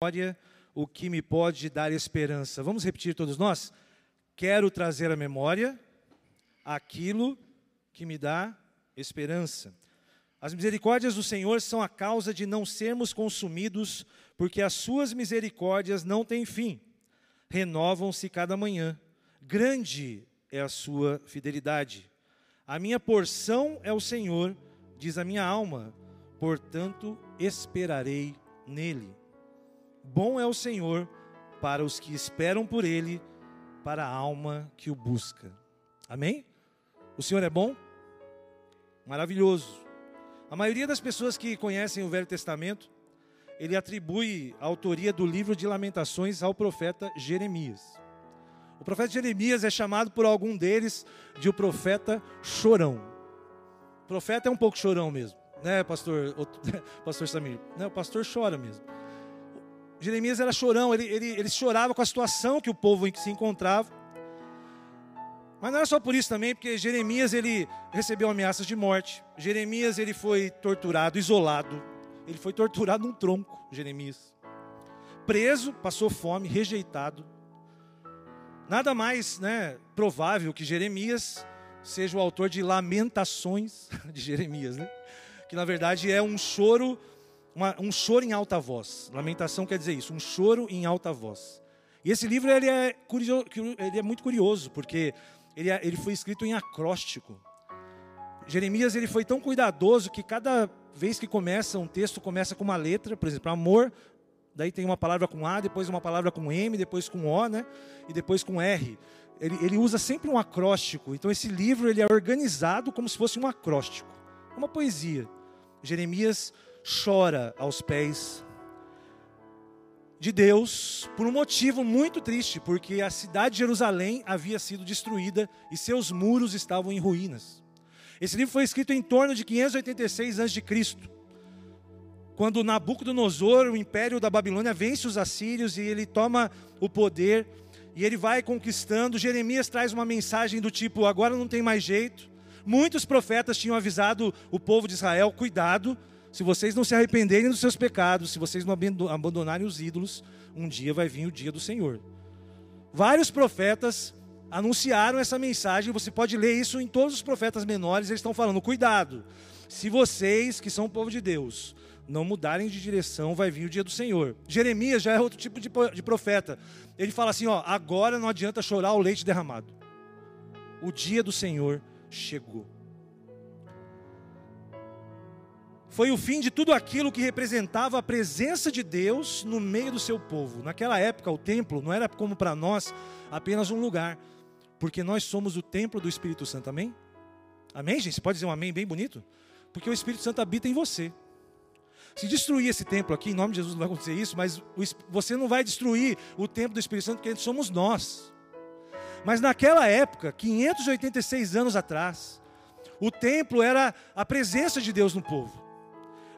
memória o que me pode dar esperança. Vamos repetir todos nós? Quero trazer à memória aquilo que me dá esperança. As misericórdias do Senhor são a causa de não sermos consumidos, porque as suas misericórdias não têm fim. Renovam-se cada manhã. Grande é a sua fidelidade. A minha porção é o Senhor, diz a minha alma, portanto esperarei nele. Bom é o Senhor para os que esperam por ele, para a alma que o busca. Amém? O Senhor é bom? Maravilhoso. A maioria das pessoas que conhecem o Velho Testamento, ele atribui a autoria do livro de Lamentações ao profeta Jeremias. O profeta Jeremias é chamado por algum deles de o profeta chorão. O profeta é um pouco chorão mesmo, né, pastor, pastor Samir? Né, o pastor chora mesmo. Jeremias era chorão, ele, ele, ele chorava com a situação que o povo se encontrava. Mas não era só por isso também, porque Jeremias ele recebeu ameaças de morte. Jeremias ele foi torturado, isolado. Ele foi torturado num tronco, Jeremias. Preso, passou fome, rejeitado. Nada mais né, provável que Jeremias seja o autor de Lamentações de Jeremias, né? que na verdade é um choro, uma, um choro em alta voz. Lamentação quer dizer isso, um choro em alta voz. E esse livro ele é, curioso, ele é muito curioso, porque ele, é, ele foi escrito em acróstico. Jeremias ele foi tão cuidadoso que cada vez que começa um texto começa com uma letra, por exemplo, amor, daí tem uma palavra com A, depois uma palavra com M, depois com O, né? E depois com R. Ele, ele usa sempre um acróstico. Então esse livro ele é organizado como se fosse um acróstico, uma poesia. Jeremias chora aos pés de Deus por um motivo muito triste, porque a cidade de Jerusalém havia sido destruída e seus muros estavam em ruínas. Esse livro foi escrito em torno de 586 a.C., quando Nabucodonosor, o império da Babilônia, vence os assírios e ele toma o poder e ele vai conquistando. Jeremias traz uma mensagem do tipo: agora não tem mais jeito. Muitos profetas tinham avisado o povo de Israel: cuidado, se vocês não se arrependerem dos seus pecados, se vocês não abandonarem os ídolos, um dia vai vir o dia do Senhor. Vários profetas anunciaram essa mensagem, você pode ler isso em todos os profetas menores, eles estão falando: cuidado, se vocês, que são o povo de Deus, não mudarem de direção, vai vir o dia do Senhor. Jeremias já é outro tipo de profeta. Ele fala assim: ó, agora não adianta chorar o leite derramado. O dia do Senhor chegou foi o fim de tudo aquilo que representava a presença de Deus no meio do seu povo. Naquela época, o templo não era como para nós apenas um lugar, porque nós somos o templo do Espírito Santo, amém? Amém, gente? Você pode dizer um amém bem bonito? Porque o Espírito Santo habita em você. Se destruir esse templo aqui, em nome de Jesus não vai acontecer isso, mas você não vai destruir o templo do Espírito Santo, porque somos nós. Mas naquela época, 586 anos atrás, o templo era a presença de Deus no povo.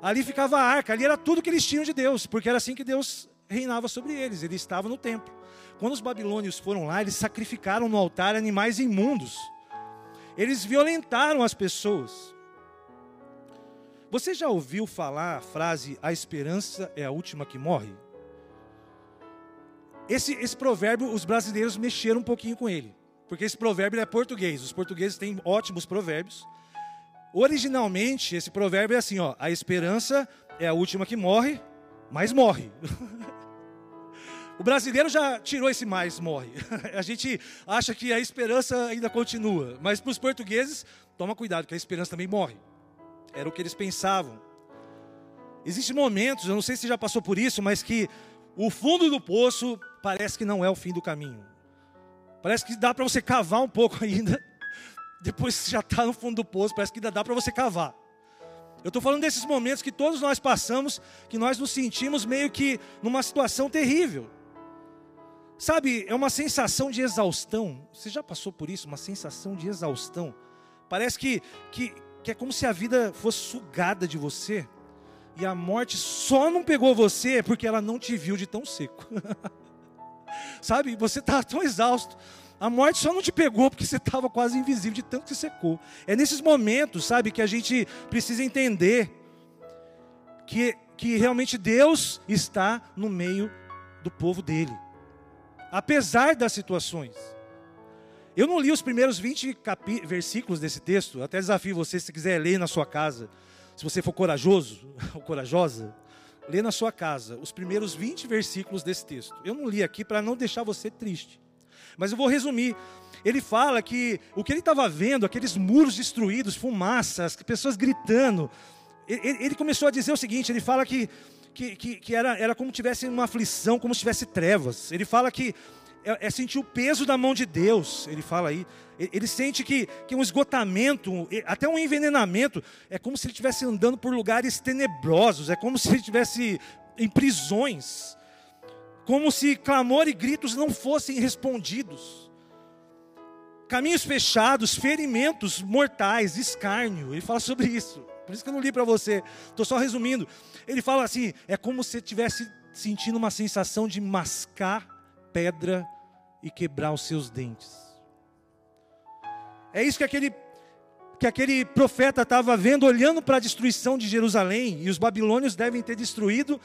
Ali ficava a arca, ali era tudo que eles tinham de Deus, porque era assim que Deus reinava sobre eles, ele estava no templo. Quando os babilônios foram lá, eles sacrificaram no altar animais imundos. Eles violentaram as pessoas. Você já ouviu falar a frase: a esperança é a última que morre? Esse, esse provérbio, os brasileiros mexeram um pouquinho com ele, porque esse provérbio é português. Os portugueses têm ótimos provérbios. Originalmente, esse provérbio é assim, ó, a esperança é a última que morre, mas morre. o brasileiro já tirou esse mais morre. a gente acha que a esperança ainda continua, mas para os portugueses, toma cuidado que a esperança também morre. Era o que eles pensavam. Existem momentos, eu não sei se já passou por isso, mas que o fundo do poço parece que não é o fim do caminho. Parece que dá para você cavar um pouco ainda depois que já está no fundo do poço, parece que ainda dá para você cavar. Eu estou falando desses momentos que todos nós passamos, que nós nos sentimos meio que numa situação terrível. Sabe, é uma sensação de exaustão. Você já passou por isso? Uma sensação de exaustão. Parece que, que, que é como se a vida fosse sugada de você. E a morte só não pegou você porque ela não te viu de tão seco. Sabe, você está tão exausto. A morte só não te pegou porque você estava quase invisível de tanto que secou. É nesses momentos, sabe, que a gente precisa entender que, que realmente Deus está no meio do povo dele, apesar das situações. Eu não li os primeiros 20 versículos desse texto, até desafio você, se quiser ler na sua casa, se você for corajoso ou corajosa, lê na sua casa os primeiros 20 versículos desse texto. Eu não li aqui para não deixar você triste, mas eu vou resumir. Ele fala que o que ele estava vendo, aqueles muros destruídos, fumaça, as pessoas gritando, ele, ele começou a dizer o seguinte: ele fala que, que, que, que era, era como tivesse uma aflição, como se tivesse trevas. Ele fala que é, é, sentir o peso da mão de Deus. Ele fala aí. Ele sente que, que um esgotamento, até um envenenamento, é como se ele estivesse andando por lugares tenebrosos, é como se ele estivesse em prisões, como se clamor e gritos não fossem respondidos. Caminhos fechados, ferimentos mortais, escárnio. Ele fala sobre isso. Por isso que eu não li para você. Estou só resumindo. Ele fala assim: é como se estivesse sentindo uma sensação de mascar pedra e quebrar os seus dentes. É isso que aquele, que aquele profeta estava vendo, olhando para a destruição de Jerusalém, e os babilônios devem ter destruído,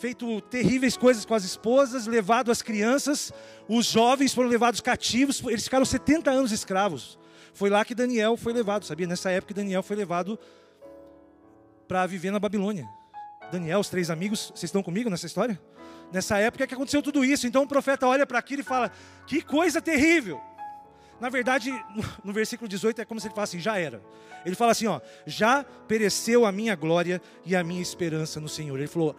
feito terríveis coisas com as esposas, levado as crianças, os jovens foram levados cativos, eles ficaram 70 anos escravos. Foi lá que Daniel foi levado, sabia? Nessa época Daniel foi levado para viver na Babilônia. Daniel, os três amigos, vocês estão comigo nessa história? Nessa época que aconteceu tudo isso. Então o profeta olha para aquilo e fala: Que coisa terrível. Na verdade, no, versículo 18 é como se ele falasse assim: Já era. Ele fala assim: ó, Já pereceu a minha glória e a minha esperança no Senhor. Ele falou,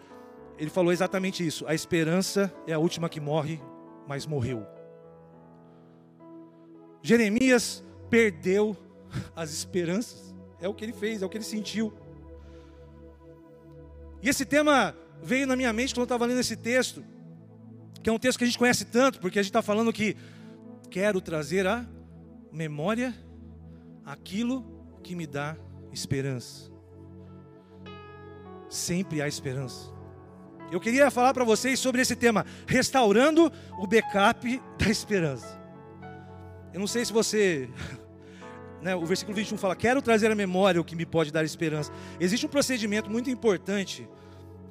ele falou exatamente isso. A esperança é a última que morre, mas morreu. Jeremias perdeu as esperanças. É o que ele fez, é o que ele sentiu. E esse tema veio na minha mente quando eu estava lendo esse texto, que é um texto que a gente conhece tanto, porque a gente está falando que quero trazer a memória aquilo que me dá esperança. Sempre há esperança. Eu queria falar para vocês sobre esse tema, restaurando o backup da esperança. Eu não sei se você. Né, o versículo 21 fala: Quero trazer à memória o que me pode dar esperança. Existe um procedimento muito importante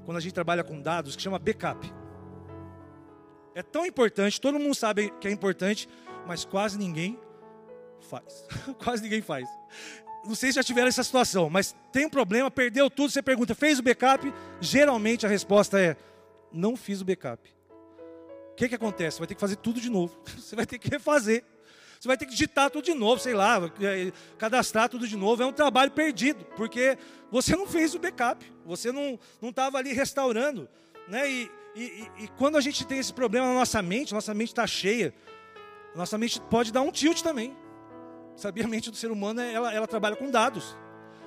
quando a gente trabalha com dados, que chama backup. É tão importante, todo mundo sabe que é importante, mas quase ninguém faz. quase ninguém faz. Não sei se já tiveram essa situação, mas tem um problema, perdeu tudo, você pergunta, fez o backup? Geralmente a resposta é, não fiz o backup. O que, que acontece? Você vai ter que fazer tudo de novo. Você vai ter que refazer. Você vai ter que digitar tudo de novo, sei lá, é, cadastrar tudo de novo. É um trabalho perdido, porque você não fez o backup, você não estava ali restaurando. Né? E, e, e, quando a gente tem esse problema na nossa mente, nossa mente está cheia, nossa mente pode dar um tilt também. Sabia? A mente do ser humano ela, ela trabalha com dados.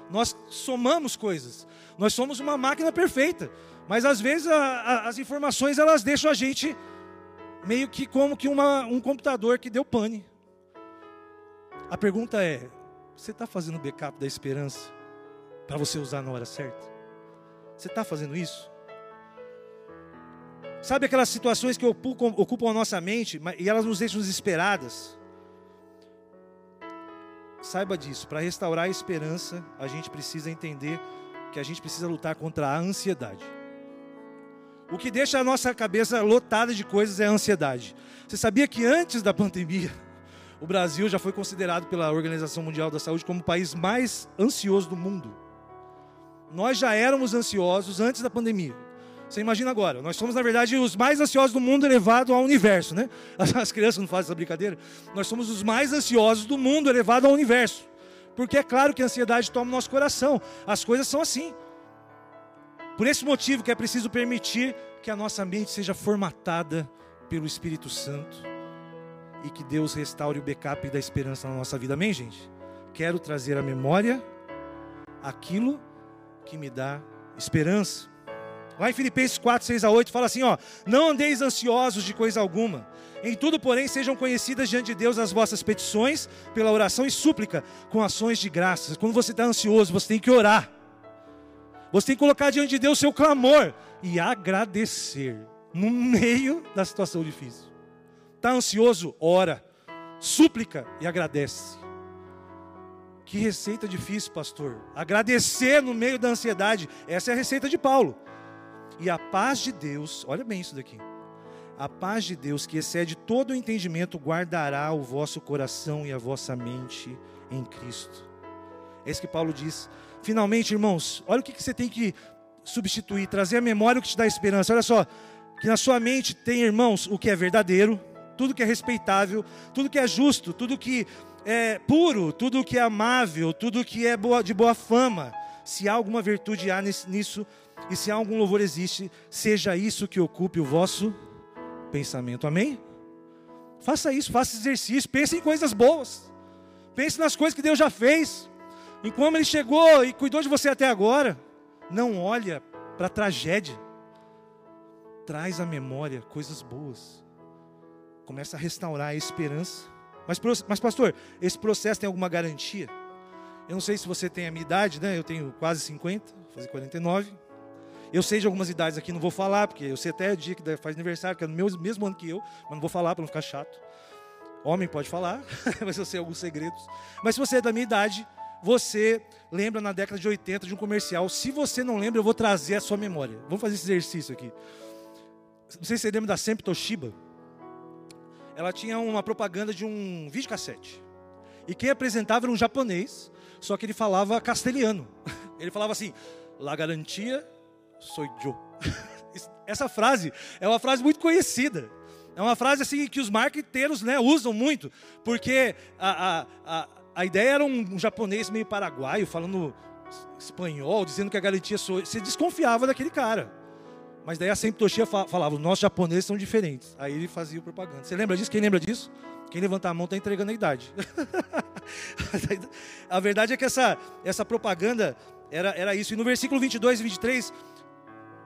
Nós somamos coisas. Nós somos uma máquina perfeita. Mas às vezes a, a, as informações elas deixam a gente meio que como que uma, um computador que deu pane. A pergunta é: você está fazendo backup da esperança para você usar na hora certa? Você está fazendo isso? Sabe aquelas situações que ocupam, ocupam a nossa mente e elas nos deixam desesperadas? Saiba disso, para restaurar a esperança, a gente precisa entender que a gente precisa lutar contra a ansiedade. O que deixa a nossa cabeça lotada de coisas é a ansiedade. Você sabia que antes da pandemia, o Brasil já foi considerado pela Organização Mundial da Saúde como o país mais ansioso do mundo. Nós já éramos ansiosos antes da pandemia. Você imagina agora, nós somos, na verdade, os mais ansiosos do mundo elevado ao universo, né? As crianças não fazem essa brincadeira. Nós somos os mais ansiosos do mundo elevado ao universo. Porque é claro que a ansiedade toma o nosso coração. As coisas são assim. Por esse motivo que é preciso permitir que a nossa mente seja formatada pelo Espírito Santo e que Deus restaure o backup da esperança na nossa vida. Amém, gente? Quero trazer à memória aquilo que me dá esperança. Lá em Filipenses 4, 6 a 8, fala assim: ó, não andeis ansiosos de coisa alguma. Em tudo, porém, sejam conhecidas diante de Deus as vossas petições, pela oração e súplica, com ações de graças. Quando você está ansioso, você tem que orar. Você tem que colocar diante de Deus o seu clamor e agradecer no meio da situação difícil. Está ansioso? Ora. Súplica e agradece. Que receita difícil, pastor. Agradecer no meio da ansiedade. Essa é a receita de Paulo. E a paz de Deus, olha bem isso daqui. A paz de Deus, que excede todo o entendimento, guardará o vosso coração e a vossa mente em Cristo. É isso que Paulo diz. Finalmente, irmãos, olha o que você tem que substituir, trazer a memória o que te dá esperança. Olha só, que na sua mente tem, irmãos, o que é verdadeiro, tudo que é respeitável, tudo que é justo, tudo que é puro, tudo que é amável, tudo que é boa, de boa fama. Se há alguma virtude há nisso, e se há algum louvor existe, seja isso que ocupe o vosso pensamento. Amém? Faça isso, faça exercício, pense em coisas boas. Pense nas coisas que Deus já fez, em como Ele chegou e cuidou de você até agora. Não olha para a tragédia. Traz à memória coisas boas. Começa a restaurar a esperança. Mas, mas, pastor, esse processo tem alguma garantia? Eu não sei se você tem a minha idade, né? Eu tenho quase 50, vou fazer 49. Eu sei de algumas idades aqui, não vou falar, porque eu sei até o dia que faz aniversário, que é no mesmo ano que eu, mas não vou falar para não ficar chato. Homem pode falar, mas eu sei alguns segredos. Mas se você é da minha idade, você lembra na década de 80 de um comercial. Se você não lembra, eu vou trazer a sua memória. Vamos fazer esse exercício aqui. Não sei se você lembra da Sempre Toshiba. Ela tinha uma propaganda de um videocassete. E quem apresentava era um japonês, só que ele falava castelhano. Ele falava assim: La garantia sou eu. Essa frase é uma frase muito conhecida. É uma frase assim que os marqueteiros né, usam muito, porque a, a, a, a ideia era um, um, japonês meio paraguaio falando espanhol, dizendo que a garantia sou. Você desconfiava daquele cara. Mas daí a Sempre Toshia falava, os nossos japoneses são diferentes. Aí ele fazia propaganda. Você lembra disso? Quem lembra disso? Quem levantar a mão está entregando a idade. a verdade é que essa, essa propaganda era, era isso. E no versículo 22 e 23,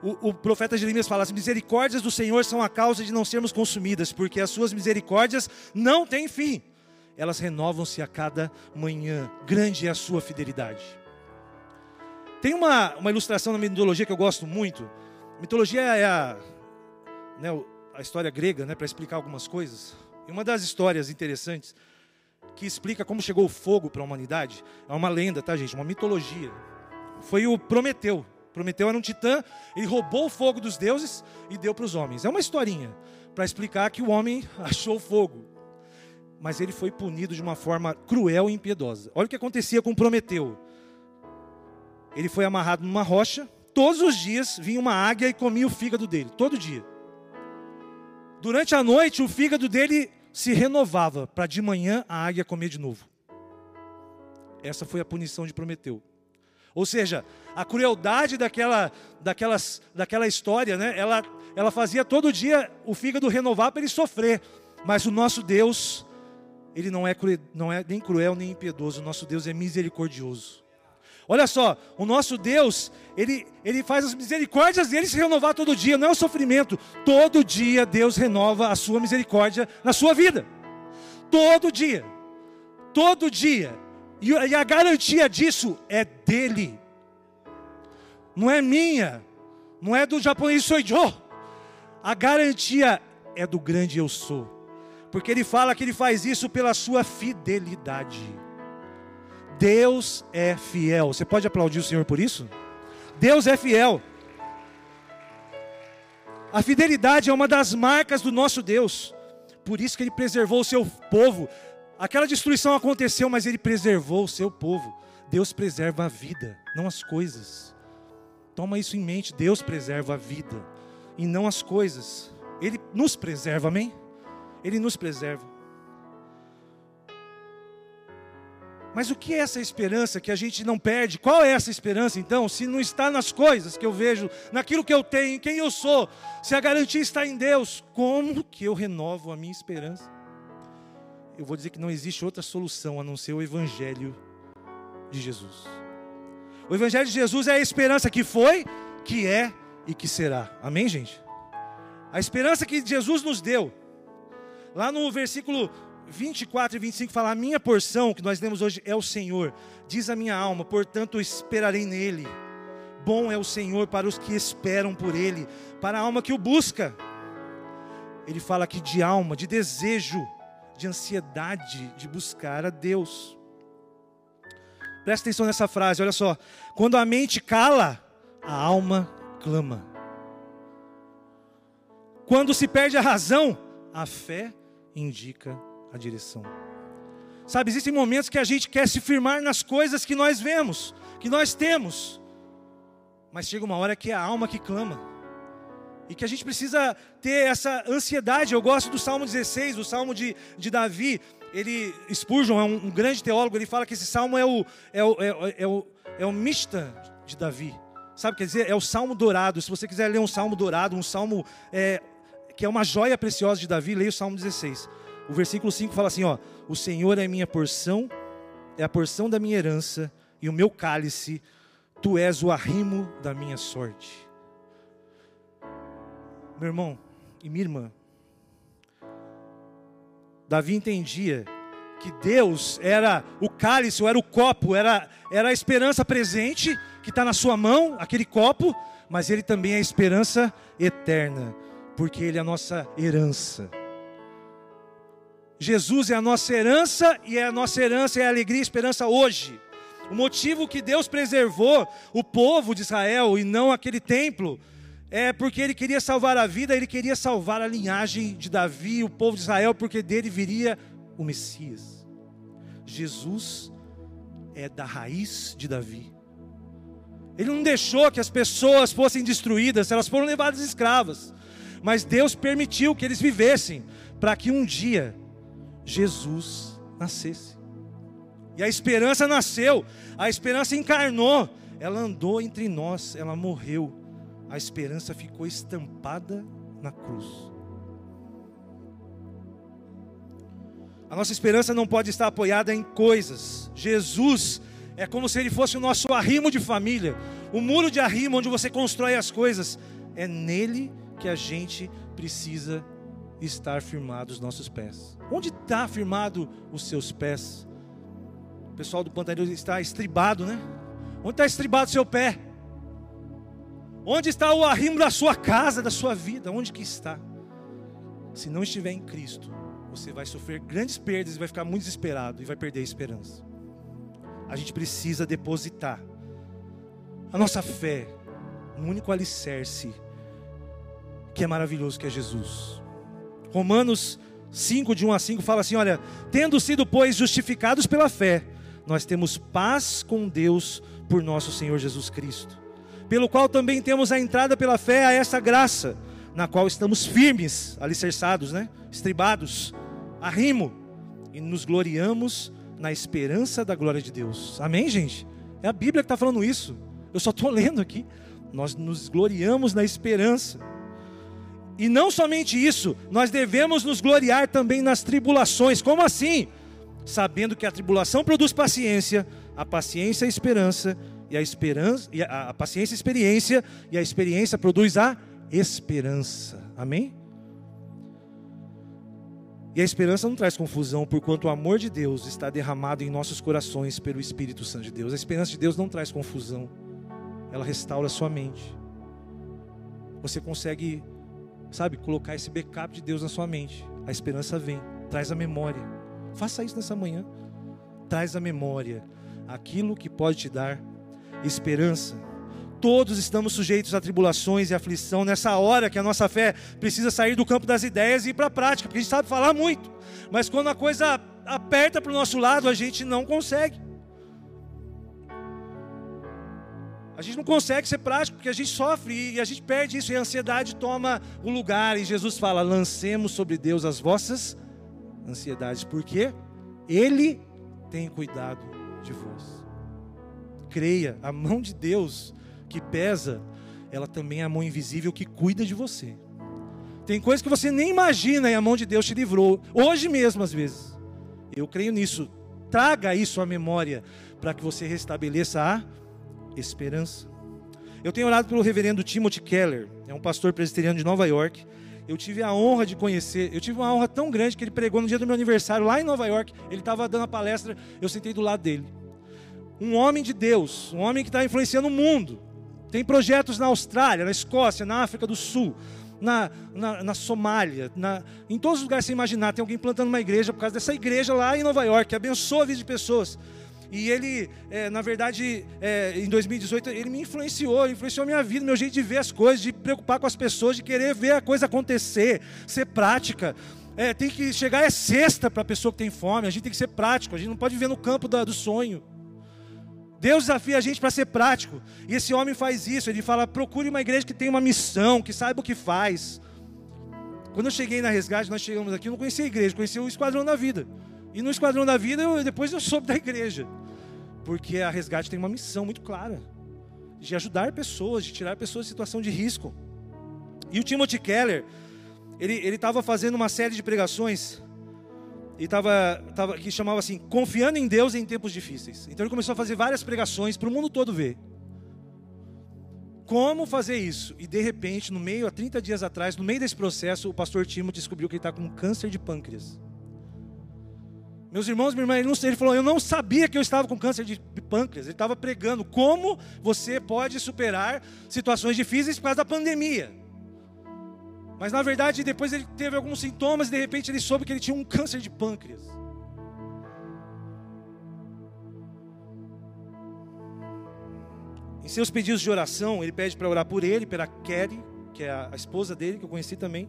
o, o profeta Jeremias fala: as misericórdias do Senhor são a causa de não sermos consumidas, porque as suas misericórdias não têm fim. Elas renovam-se a cada manhã. Grande é a sua fidelidade. Tem uma, uma ilustração na mitologia que eu gosto muito Mitologia é a, né, a história grega, né, para explicar algumas coisas. E uma das histórias interessantes que explica como chegou o fogo para a humanidade é uma lenda, tá, gente? Uma mitologia. Foi o Prometeu. Prometeu era um titã, ele roubou o fogo dos deuses e deu para os homens. É uma historinha para explicar que o homem achou fogo. Mas ele foi punido de uma forma cruel e impiedosa. Olha o que acontecia com Prometeu. Ele foi amarrado numa rocha, todos os dias vinha uma águia e comia o fígado dele, todo dia. Durante a noite, o fígado dele se renovava, para de manhã a águia comer de novo. Essa foi a punição de Prometeu. Ou seja, a crueldade daquela, daquelas, daquela história, né? ela, ela fazia todo dia o fígado renovar para ele sofrer. Mas o nosso Deus, ele não é, não é nem cruel nem impiedoso, o nosso Deus é misericordioso. Olha só, o nosso Deus, ele, ele faz as misericórdias dele se renovar todo dia, não é o sofrimento. Todo dia Deus renova a sua misericórdia na sua vida. Todo dia. Todo dia. E, e a garantia disso é dele. Não é minha. Não é do japonês eu. A garantia é do grande eu sou. Porque ele fala que ele faz isso pela sua fidelidade. Deus é fiel. Você pode aplaudir o Senhor por isso? Deus é fiel. A fidelidade é uma das marcas do nosso Deus. Por isso que ele preservou o seu povo. Aquela destruição aconteceu, mas ele preservou o seu povo. Deus preserva a vida, não as coisas. Toma isso em mente, Deus preserva a vida e não as coisas. Ele nos preserva, amém? Ele nos preserva. Mas o que é essa esperança que a gente não perde? Qual é essa esperança então? Se não está nas coisas que eu vejo, naquilo que eu tenho, quem eu sou, se a garantia está em Deus, como que eu renovo a minha esperança? Eu vou dizer que não existe outra solução a não ser o Evangelho de Jesus. O Evangelho de Jesus é a esperança que foi, que é e que será. Amém, gente? A esperança que Jesus nos deu. Lá no versículo 24 e 25 fala: A minha porção, que nós lemos hoje, é o Senhor. Diz a minha alma, portanto esperarei nele. Bom é o Senhor para os que esperam por ele, para a alma que o busca. Ele fala aqui de alma, de desejo, de ansiedade de buscar a Deus. Presta atenção nessa frase, olha só. Quando a mente cala, a alma clama. Quando se perde a razão, a fé indica a direção. Sabe, existem momentos que a gente quer se firmar nas coisas que nós vemos, que nós temos. Mas chega uma hora que é a alma que clama. E que a gente precisa ter essa ansiedade. Eu gosto do Salmo 16, do Salmo de, de Davi. Ele, Spurgeon é um, um grande teólogo, ele fala que esse salmo é o, é o, é, o, é o, é o Mishta de Davi. Sabe, quer dizer, é o salmo dourado. Se você quiser ler um salmo dourado, um salmo é, que é uma joia preciosa de Davi, leia o salmo 16. O versículo 5 fala assim: ó, O Senhor é minha porção, é a porção da minha herança, e o meu cálice, tu és o arrimo da minha sorte. Meu irmão e minha irmã, Davi entendia que Deus era o cálice, ou era o copo, era, era a esperança presente que está na sua mão, aquele copo, mas ele também é a esperança eterna, porque ele é a nossa herança. Jesus é a nossa herança e é a nossa herança é a alegria e esperança hoje. O motivo que Deus preservou o povo de Israel e não aquele templo é porque ele queria salvar a vida, ele queria salvar a linhagem de Davi, o povo de Israel, porque dele viria o Messias. Jesus é da raiz de Davi. Ele não deixou que as pessoas fossem destruídas, elas foram levadas escravas. Mas Deus permitiu que eles vivessem para que um dia Jesus nascesse. E a esperança nasceu, a esperança encarnou, ela andou entre nós, ela morreu. A esperança ficou estampada na cruz. A nossa esperança não pode estar apoiada em coisas. Jesus é como se ele fosse o nosso arrimo de família, o muro de arrimo onde você constrói as coisas. É nele que a gente precisa estar firmado os nossos pés. Onde está firmado os seus pés? O pessoal do Pantanal está estribado, né? Onde está estribado o seu pé? Onde está o arrimo da sua casa, da sua vida? Onde que está? Se não estiver em Cristo, você vai sofrer grandes perdas e vai ficar muito desesperado e vai perder a esperança. A gente precisa depositar a nossa fé no único alicerce que é maravilhoso, que é Jesus. Romanos 5, de 1 a 5, fala assim: Olha, tendo sido, pois, justificados pela fé, nós temos paz com Deus por nosso Senhor Jesus Cristo, pelo qual também temos a entrada pela fé a essa graça, na qual estamos firmes, alicerçados, né? estribados, a rimo, e nos gloriamos na esperança da glória de Deus. Amém, gente? É a Bíblia que está falando isso. Eu só estou lendo aqui. Nós nos gloriamos na esperança. E não somente isso, nós devemos nos gloriar também nas tribulações. Como assim? Sabendo que a tribulação produz paciência, a paciência a esperança, e a esperança, e a, a paciência a experiência, e a experiência produz a esperança. Amém? E a esperança não traz confusão, porquanto o amor de Deus está derramado em nossos corações pelo Espírito Santo de Deus. A esperança de Deus não traz confusão, ela restaura a sua mente. Você consegue sabe, colocar esse backup de Deus na sua mente. A esperança vem, traz a memória. Faça isso nessa manhã. Traz a memória aquilo que pode te dar esperança. Todos estamos sujeitos a tribulações e aflição nessa hora que a nossa fé precisa sair do campo das ideias e ir para a prática, porque a gente sabe falar muito, mas quando a coisa aperta para o nosso lado, a gente não consegue. A gente não consegue ser prático porque a gente sofre e a gente perde isso e a ansiedade toma o lugar. E Jesus fala: lancemos sobre Deus as vossas ansiedades, porque Ele tem cuidado de vós. Creia, a mão de Deus que pesa, ela também é a mão invisível que cuida de você. Tem coisas que você nem imagina e a mão de Deus te livrou, hoje mesmo às vezes. Eu creio nisso. Traga isso à memória para que você restabeleça a esperança. Eu tenho orado pelo reverendo Timothy Keller, é um pastor presbiteriano de Nova York. Eu tive a honra de conhecer, eu tive uma honra tão grande que ele pregou no dia do meu aniversário lá em Nova York. Ele estava dando a palestra, eu sentei do lado dele. Um homem de Deus, um homem que está influenciando o mundo. Tem projetos na Austrália, na Escócia, na África do Sul, na, na, na Somália, na, em todos os lugares que você imaginar. Tem alguém plantando uma igreja por causa dessa igreja lá em Nova York, que abençoa a vida de pessoas. E ele, é, na verdade, é, em 2018, ele me influenciou, influenciou a minha vida, meu jeito de ver as coisas, de preocupar com as pessoas, de querer ver a coisa acontecer, ser prática. É, tem que chegar é sexta para a pessoa que tem fome, a gente tem que ser prático, a gente não pode viver no campo da, do sonho. Deus desafia a gente para ser prático. E esse homem faz isso, ele fala: procure uma igreja que tenha uma missão, que saiba o que faz. Quando eu cheguei na resgate, nós chegamos aqui, eu não conhecia a igreja, conhecia o Esquadrão da Vida. E no Esquadrão da Vida, eu, depois eu soube da igreja. Porque a resgate tem uma missão muito clara de ajudar pessoas, de tirar pessoas de situação de risco. E o Timothy Keller, ele estava fazendo uma série de pregações e tava, tava, que chamava assim, confiando em Deus em tempos difíceis. Então ele começou a fazer várias pregações para o mundo todo ver. Como fazer isso? E de repente, no meio, há 30 dias atrás, no meio desse processo, o pastor Timo descobriu que ele está com câncer de pâncreas. Meus irmãos, minha irmã, ele, não, ele falou: Eu não sabia que eu estava com câncer de pâncreas. Ele estava pregando como você pode superar situações difíceis por causa da pandemia. Mas na verdade, depois ele teve alguns sintomas e de repente ele soube que ele tinha um câncer de pâncreas. Em seus pedidos de oração, ele pede para orar por ele, pela Kelly, que é a esposa dele, que eu conheci também.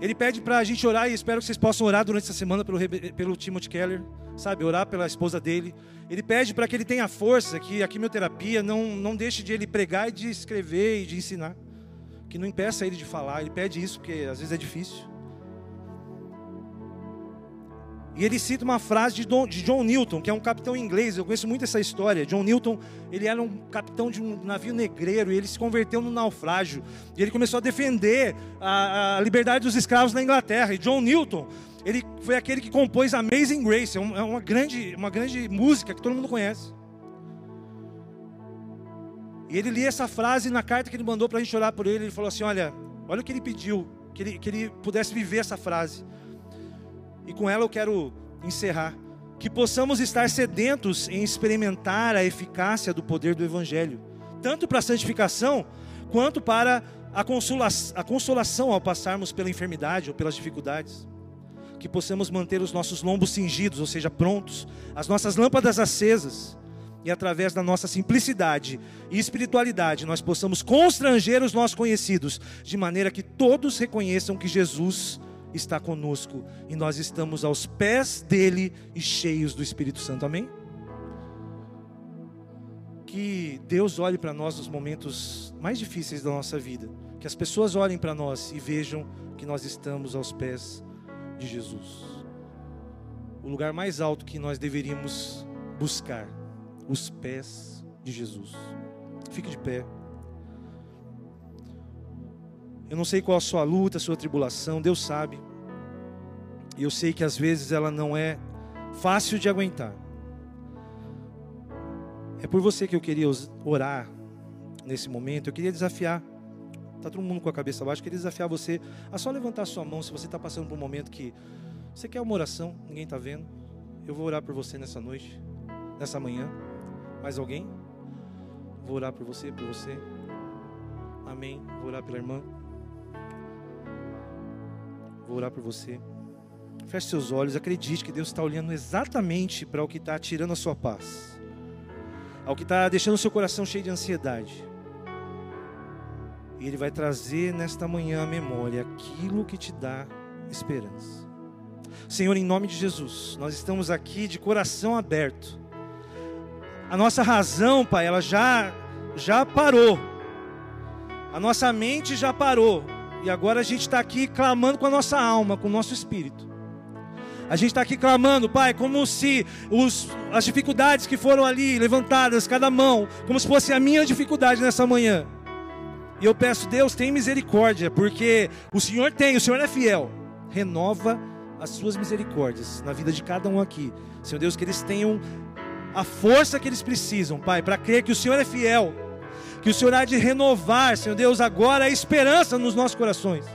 Ele pede para a gente orar e espero que vocês possam orar durante essa semana pelo, pelo Timothy Keller, sabe? Orar pela esposa dele. Ele pede para que ele tenha força, que a quimioterapia não, não deixe de ele pregar e de escrever e de ensinar. Que não impeça ele de falar. Ele pede isso porque às vezes é difícil. E ele cita uma frase de, Don, de, John Newton, que é um capitão inglês. Eu conheço muito essa história. John Newton, ele era um capitão de um navio negreiro e ele se converteu no naufrágio. E ele começou a defender a, a liberdade dos escravos na Inglaterra. E John Newton, ele foi aquele que compôs Amazing Grace. É, é uma, grande, uma grande música que todo mundo conhece. E ele lia essa frase na carta que ele mandou para a gente orar por ele. Ele falou assim: Olha, olha o que ele pediu, que ele, que ele pudesse viver essa frase. E com ela eu quero encerrar. Que possamos estar sedentos em experimentar a eficácia do poder do Evangelho, tanto para a santificação, quanto para a, consola a consolação ao passarmos pela enfermidade ou pelas dificuldades. Que possamos manter os nossos lombos cingidos, ou seja, prontos, as nossas lâmpadas acesas, e através da nossa simplicidade e espiritualidade, nós possamos constranger os nossos conhecidos, de maneira que todos reconheçam que Jesus está conosco e nós estamos aos pés dele e cheios do Espírito Santo. Amém? Que Deus olhe para nós nos momentos mais difíceis da nossa vida, que as pessoas olhem para nós e vejam que nós estamos aos pés de Jesus. O lugar mais alto que nós deveríamos buscar, os pés de Jesus. Fique de pé. Eu não sei qual a sua luta, a sua tribulação, Deus sabe. E eu sei que às vezes ela não é fácil de aguentar. É por você que eu queria orar nesse momento. Eu queria desafiar. Está todo mundo com a cabeça baixa. Eu queria desafiar você a só levantar sua mão se você está passando por um momento que você quer uma oração, ninguém está vendo. Eu vou orar por você nessa noite, nessa manhã. Mais alguém? Vou orar por você, por você. Amém. Vou orar pela irmã. Vou orar por você. Feche seus olhos, acredite que Deus está olhando exatamente para o que está tirando a sua paz, ao que está deixando o seu coração cheio de ansiedade. E Ele vai trazer nesta manhã à memória aquilo que te dá esperança. Senhor, em nome de Jesus, nós estamos aqui de coração aberto. A nossa razão, Pai, ela já já parou. A nossa mente já parou. E agora a gente está aqui clamando com a nossa alma, com o nosso espírito. A gente está aqui clamando, Pai, como se os, as dificuldades que foram ali levantadas, cada mão, como se fosse a minha dificuldade nessa manhã. E eu peço, Deus, tem misericórdia, porque o Senhor tem, o Senhor é fiel. Renova as suas misericórdias na vida de cada um aqui. Senhor Deus, que eles tenham a força que eles precisam, Pai, para crer que o Senhor é fiel que o Senhor há de renovar, Senhor Deus, agora a esperança nos nossos corações.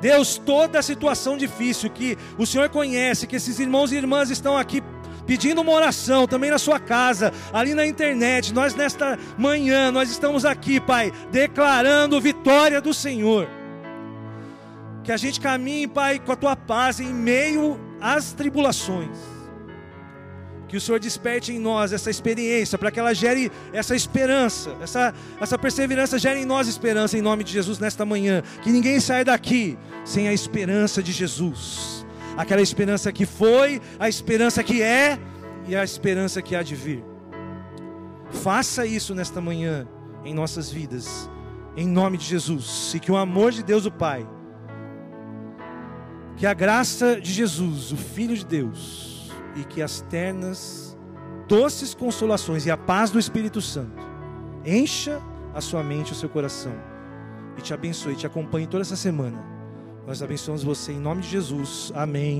Deus, toda a situação difícil que o Senhor conhece, que esses irmãos e irmãs estão aqui pedindo uma oração também na sua casa, ali na internet. Nós nesta manhã, nós estamos aqui, Pai, declarando vitória do Senhor. Que a gente caminhe, Pai, com a tua paz em meio às tribulações. Que o Senhor desperte em nós essa experiência, para que ela gere essa esperança, essa, essa perseverança gere em nós esperança, em nome de Jesus, nesta manhã. Que ninguém saia daqui sem a esperança de Jesus. Aquela esperança que foi, a esperança que é e a esperança que há de vir. Faça isso nesta manhã em nossas vidas, em nome de Jesus, e que o amor de Deus, o Pai, que a graça de Jesus, o Filho de Deus, e que as ternas, doces consolações e a paz do Espírito Santo encha a sua mente o seu coração e te abençoe, te acompanhe toda essa semana. Nós abençoamos você em nome de Jesus. Amém.